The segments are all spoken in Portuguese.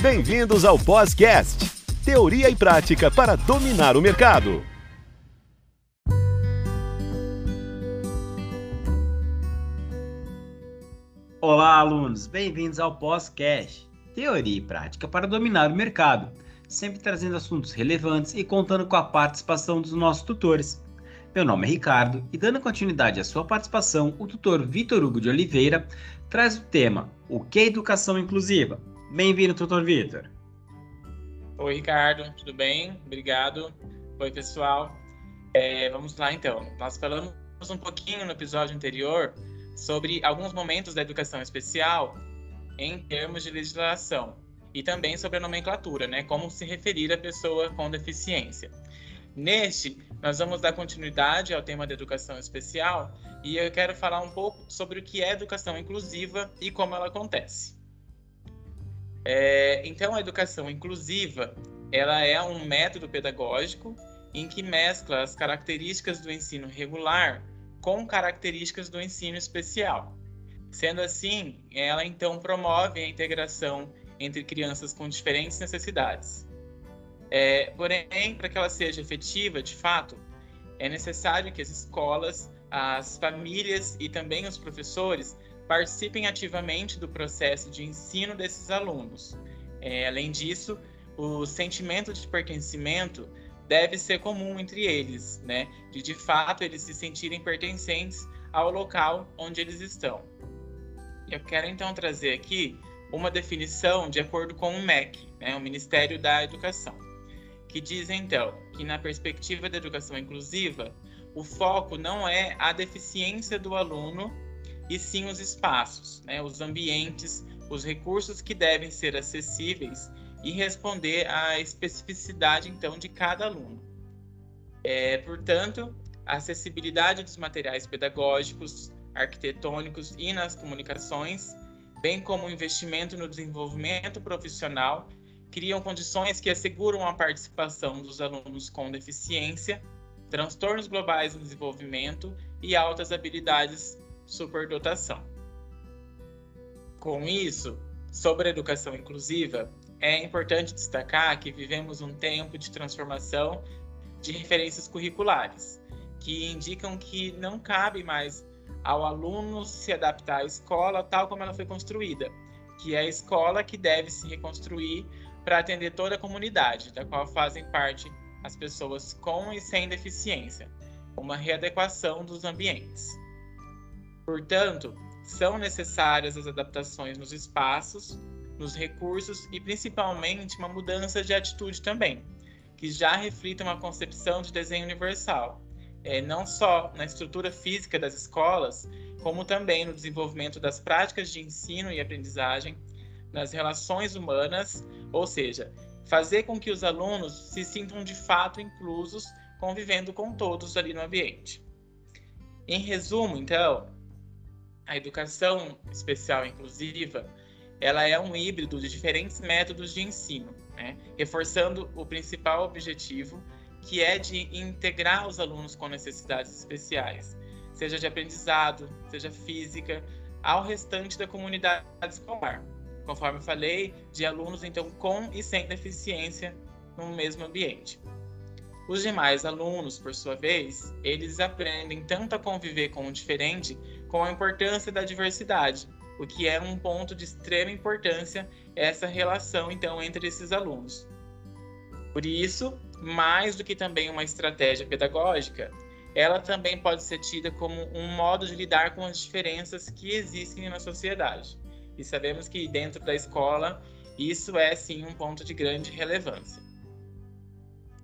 Bem-vindos ao Podcast, teoria e prática para dominar o mercado. Olá, alunos, bem-vindos ao Podcast, teoria e prática para dominar o mercado, sempre trazendo assuntos relevantes e contando com a participação dos nossos tutores. Meu nome é Ricardo e, dando continuidade à sua participação, o tutor Vitor Hugo de Oliveira traz o tema O que é educação inclusiva? Bem-vindo, tutor Vitor. Oi, Ricardo, tudo bem? Obrigado. Oi, pessoal. É, vamos lá, então. Nós falamos um pouquinho no episódio anterior sobre alguns momentos da educação especial em termos de legislação e também sobre a nomenclatura, né? Como se referir à pessoa com deficiência. Neste, nós vamos dar continuidade ao tema da educação especial e eu quero falar um pouco sobre o que é educação inclusiva e como ela acontece. É, então, a educação inclusiva ela é um método pedagógico em que mescla as características do ensino regular com características do ensino especial. Sendo assim, ela então promove a integração entre crianças com diferentes necessidades. É, porém, para que ela seja efetiva, de fato, é necessário que as escolas, as famílias e também os professores participem ativamente do processo de ensino desses alunos. É, além disso, o sentimento de pertencimento deve ser comum entre eles, né? De de fato eles se sentirem pertencentes ao local onde eles estão. Eu quero então trazer aqui uma definição de acordo com o MEC, né, o Ministério da Educação que diz então que na perspectiva da educação inclusiva, o foco não é a deficiência do aluno e sim os espaços, né, os ambientes, os recursos que devem ser acessíveis e responder à especificidade então de cada aluno. É, portanto, a acessibilidade dos materiais pedagógicos, arquitetônicos e nas comunicações, bem como o investimento no desenvolvimento profissional criam condições que asseguram a participação dos alunos com deficiência, transtornos globais no desenvolvimento e altas habilidades superdotação. Com isso, sobre a educação inclusiva, é importante destacar que vivemos um tempo de transformação de referências curriculares, que indicam que não cabe mais ao aluno se adaptar à escola tal como ela foi construída, que é a escola que deve se reconstruir para atender toda a comunidade, da qual fazem parte as pessoas com e sem deficiência, uma readequação dos ambientes. Portanto, são necessárias as adaptações nos espaços, nos recursos e principalmente uma mudança de atitude também, que já reflita uma concepção de desenho universal, é, não só na estrutura física das escolas, como também no desenvolvimento das práticas de ensino e aprendizagem, nas relações humanas, ou seja, fazer com que os alunos se sintam de fato inclusos, convivendo com todos ali no ambiente. Em resumo, então, a educação especial inclusiva, ela é um híbrido de diferentes métodos de ensino, né? reforçando o principal objetivo, que é de integrar os alunos com necessidades especiais, seja de aprendizado, seja física, ao restante da comunidade escolar conforme falei, de alunos então com e sem deficiência no mesmo ambiente. Os demais alunos, por sua vez, eles aprendem tanto a conviver com o diferente, como a importância da diversidade, o que é um ponto de extrema importância essa relação então entre esses alunos. Por isso, mais do que também uma estratégia pedagógica, ela também pode ser tida como um modo de lidar com as diferenças que existem na sociedade e sabemos que dentro da escola isso é sim um ponto de grande relevância.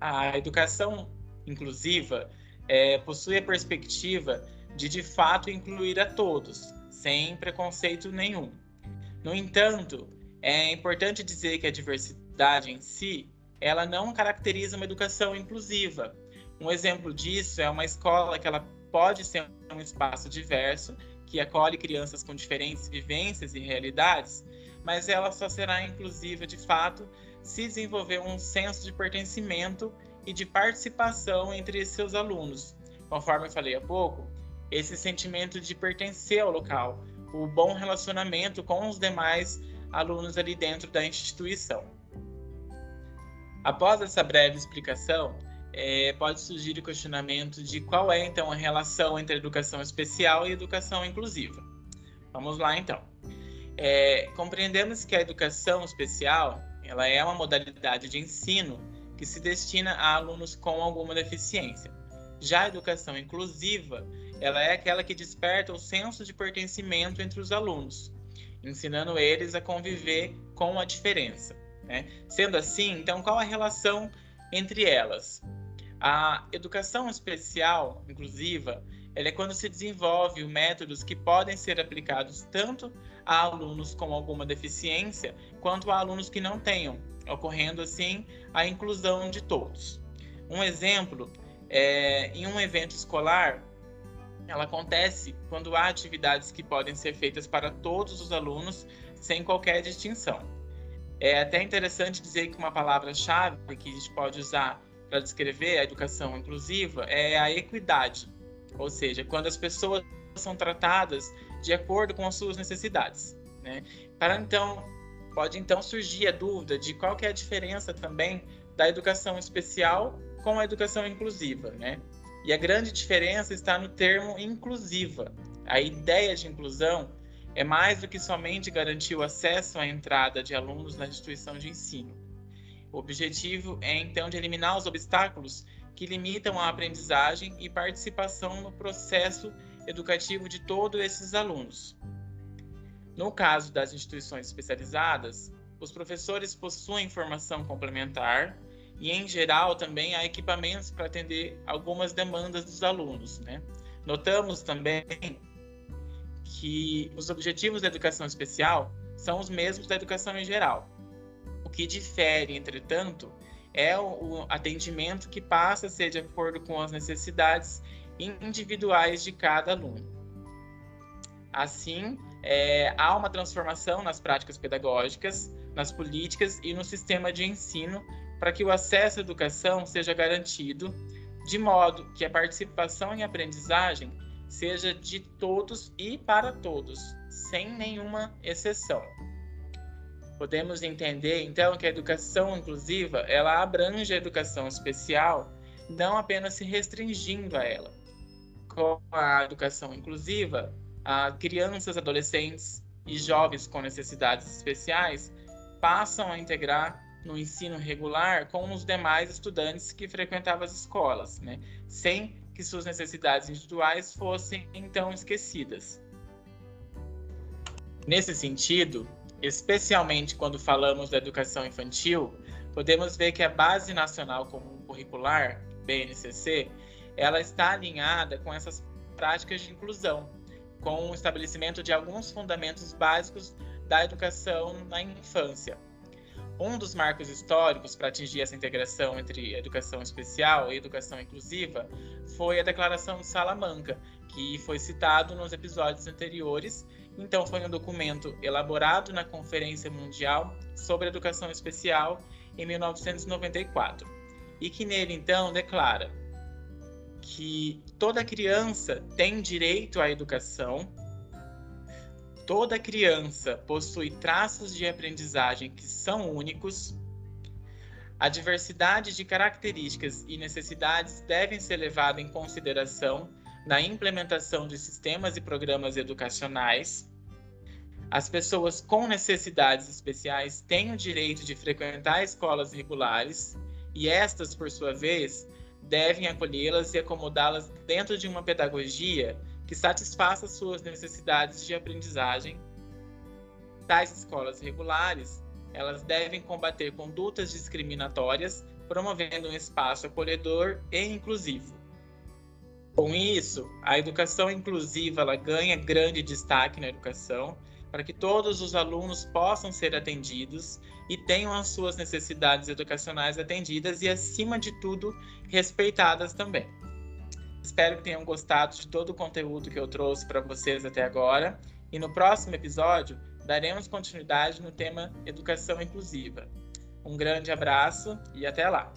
A educação inclusiva é, possui a perspectiva de de fato incluir a todos, sem preconceito nenhum. No entanto, é importante dizer que a diversidade em si, ela não caracteriza uma educação inclusiva. Um exemplo disso é uma escola que ela pode ser um espaço diverso, que acolhe crianças com diferentes vivências e realidades, mas ela só será inclusiva de fato se desenvolver um senso de pertencimento e de participação entre seus alunos. Conforme eu falei há pouco, esse sentimento de pertencer ao local, o bom relacionamento com os demais alunos ali dentro da instituição. Após essa breve explicação, é, pode surgir o questionamento de qual é então a relação entre educação especial e educação inclusiva. Vamos lá então. É, compreendemos que a educação especial ela é uma modalidade de ensino que se destina a alunos com alguma deficiência. Já a educação inclusiva ela é aquela que desperta o senso de pertencimento entre os alunos, ensinando eles a conviver com a diferença. Né? Sendo assim, então qual a relação entre elas? A educação especial, inclusiva, ela é quando se desenvolve métodos que podem ser aplicados tanto a alunos com alguma deficiência quanto a alunos que não tenham, ocorrendo assim a inclusão de todos. Um exemplo é em um evento escolar, ela acontece quando há atividades que podem ser feitas para todos os alunos sem qualquer distinção. É até interessante dizer que uma palavra-chave que a gente pode usar para descrever a educação inclusiva é a equidade, ou seja, quando as pessoas são tratadas de acordo com as suas necessidades. Né? Para então, pode então surgir a dúvida de qual que é a diferença também da educação especial com a educação inclusiva, né? E a grande diferença está no termo inclusiva. A ideia de inclusão é mais do que somente garantir o acesso à entrada de alunos na instituição de ensino. O objetivo é então de eliminar os obstáculos que limitam a aprendizagem e participação no processo educativo de todos esses alunos. No caso das instituições especializadas, os professores possuem formação complementar e, em geral, também há equipamentos para atender algumas demandas dos alunos. Né? Notamos também que os objetivos da educação especial são os mesmos da educação em geral, o que difere, entretanto, é o atendimento que passa a ser de acordo com as necessidades individuais de cada aluno. Assim, é, há uma transformação nas práticas pedagógicas, nas políticas e no sistema de ensino para que o acesso à educação seja garantido, de modo que a participação em aprendizagem seja de todos e para todos, sem nenhuma exceção. Podemos entender então que a educação inclusiva, ela abrange a educação especial, não apenas se restringindo a ela. Com a educação inclusiva, a crianças, adolescentes e jovens com necessidades especiais passam a integrar no ensino regular com os demais estudantes que frequentavam as escolas, né? sem que suas necessidades individuais fossem então esquecidas. Nesse sentido, especialmente quando falamos da educação infantil, podemos ver que a Base Nacional Comum Curricular, BNCC, ela está alinhada com essas práticas de inclusão, com o estabelecimento de alguns fundamentos básicos da educação na infância. Um dos marcos históricos para atingir essa integração entre educação especial e educação inclusiva foi a Declaração de Salamanca, que foi citado nos episódios anteriores. Então, foi um documento elaborado na Conferência Mundial sobre Educação Especial em 1994 e que nele, então, declara que toda criança tem direito à educação, toda criança possui traços de aprendizagem que são únicos, a diversidade de características e necessidades devem ser levadas em consideração na implementação de sistemas e programas educacionais. As pessoas com necessidades especiais têm o direito de frequentar escolas regulares e estas, por sua vez, devem acolhê-las e acomodá-las dentro de uma pedagogia que satisfaça suas necessidades de aprendizagem. Tais escolas regulares, elas devem combater condutas discriminatórias, promovendo um espaço acolhedor e inclusivo. Com isso, a educação inclusiva ela ganha grande destaque na educação para que todos os alunos possam ser atendidos e tenham as suas necessidades educacionais atendidas e, acima de tudo, respeitadas também. Espero que tenham gostado de todo o conteúdo que eu trouxe para vocês até agora e no próximo episódio daremos continuidade no tema educação inclusiva. Um grande abraço e até lá!